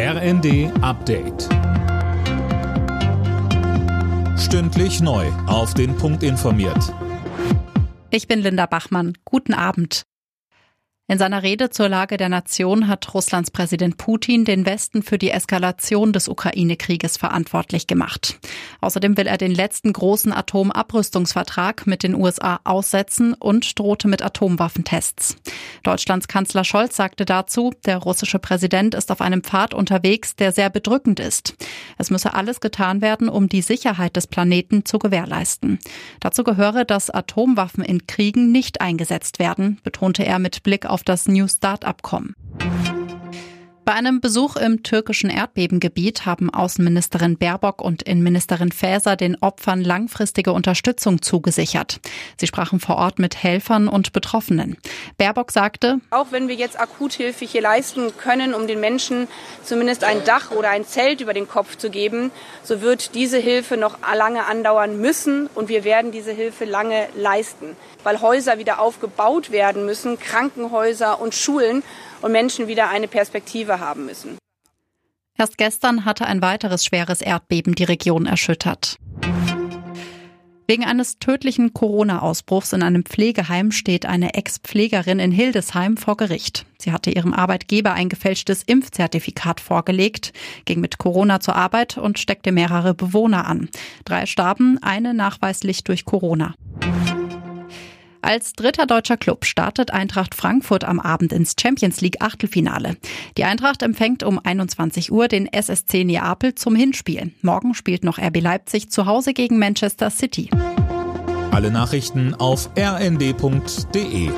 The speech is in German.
RND Update. Stündlich neu. Auf den Punkt informiert. Ich bin Linda Bachmann. Guten Abend. In seiner Rede zur Lage der Nation hat Russlands Präsident Putin den Westen für die Eskalation des Ukraine-Krieges verantwortlich gemacht. Außerdem will er den letzten großen Atomabrüstungsvertrag mit den USA aussetzen und drohte mit Atomwaffentests. Deutschlands Kanzler Scholz sagte dazu, der russische Präsident ist auf einem Pfad unterwegs, der sehr bedrückend ist. Es müsse alles getan werden, um die Sicherheit des Planeten zu gewährleisten. Dazu gehöre, dass Atomwaffen in Kriegen nicht eingesetzt werden, betonte er mit Blick auf das New Start-Abkommen. Bei einem Besuch im türkischen Erdbebengebiet haben Außenministerin Baerbock und Innenministerin Faeser den Opfern langfristige Unterstützung zugesichert. Sie sprachen vor Ort mit Helfern und Betroffenen. Baerbock sagte, auch wenn wir jetzt Akuthilfe hier leisten können, um den Menschen zumindest ein Dach oder ein Zelt über den Kopf zu geben, so wird diese Hilfe noch lange andauern müssen und wir werden diese Hilfe lange leisten, weil Häuser wieder aufgebaut werden müssen, Krankenhäuser und Schulen und Menschen wieder eine Perspektive haben müssen. Erst gestern hatte ein weiteres schweres Erdbeben die Region erschüttert. Wegen eines tödlichen Corona-Ausbruchs in einem Pflegeheim steht eine Ex-Pflegerin in Hildesheim vor Gericht. Sie hatte ihrem Arbeitgeber ein gefälschtes Impfzertifikat vorgelegt, ging mit Corona zur Arbeit und steckte mehrere Bewohner an. Drei starben, eine nachweislich durch Corona. Als dritter deutscher Club startet Eintracht Frankfurt am Abend ins Champions League Achtelfinale. Die Eintracht empfängt um 21 Uhr den SSC Neapel zum Hinspiel. Morgen spielt noch RB Leipzig zu Hause gegen Manchester City. Alle Nachrichten auf rnd.de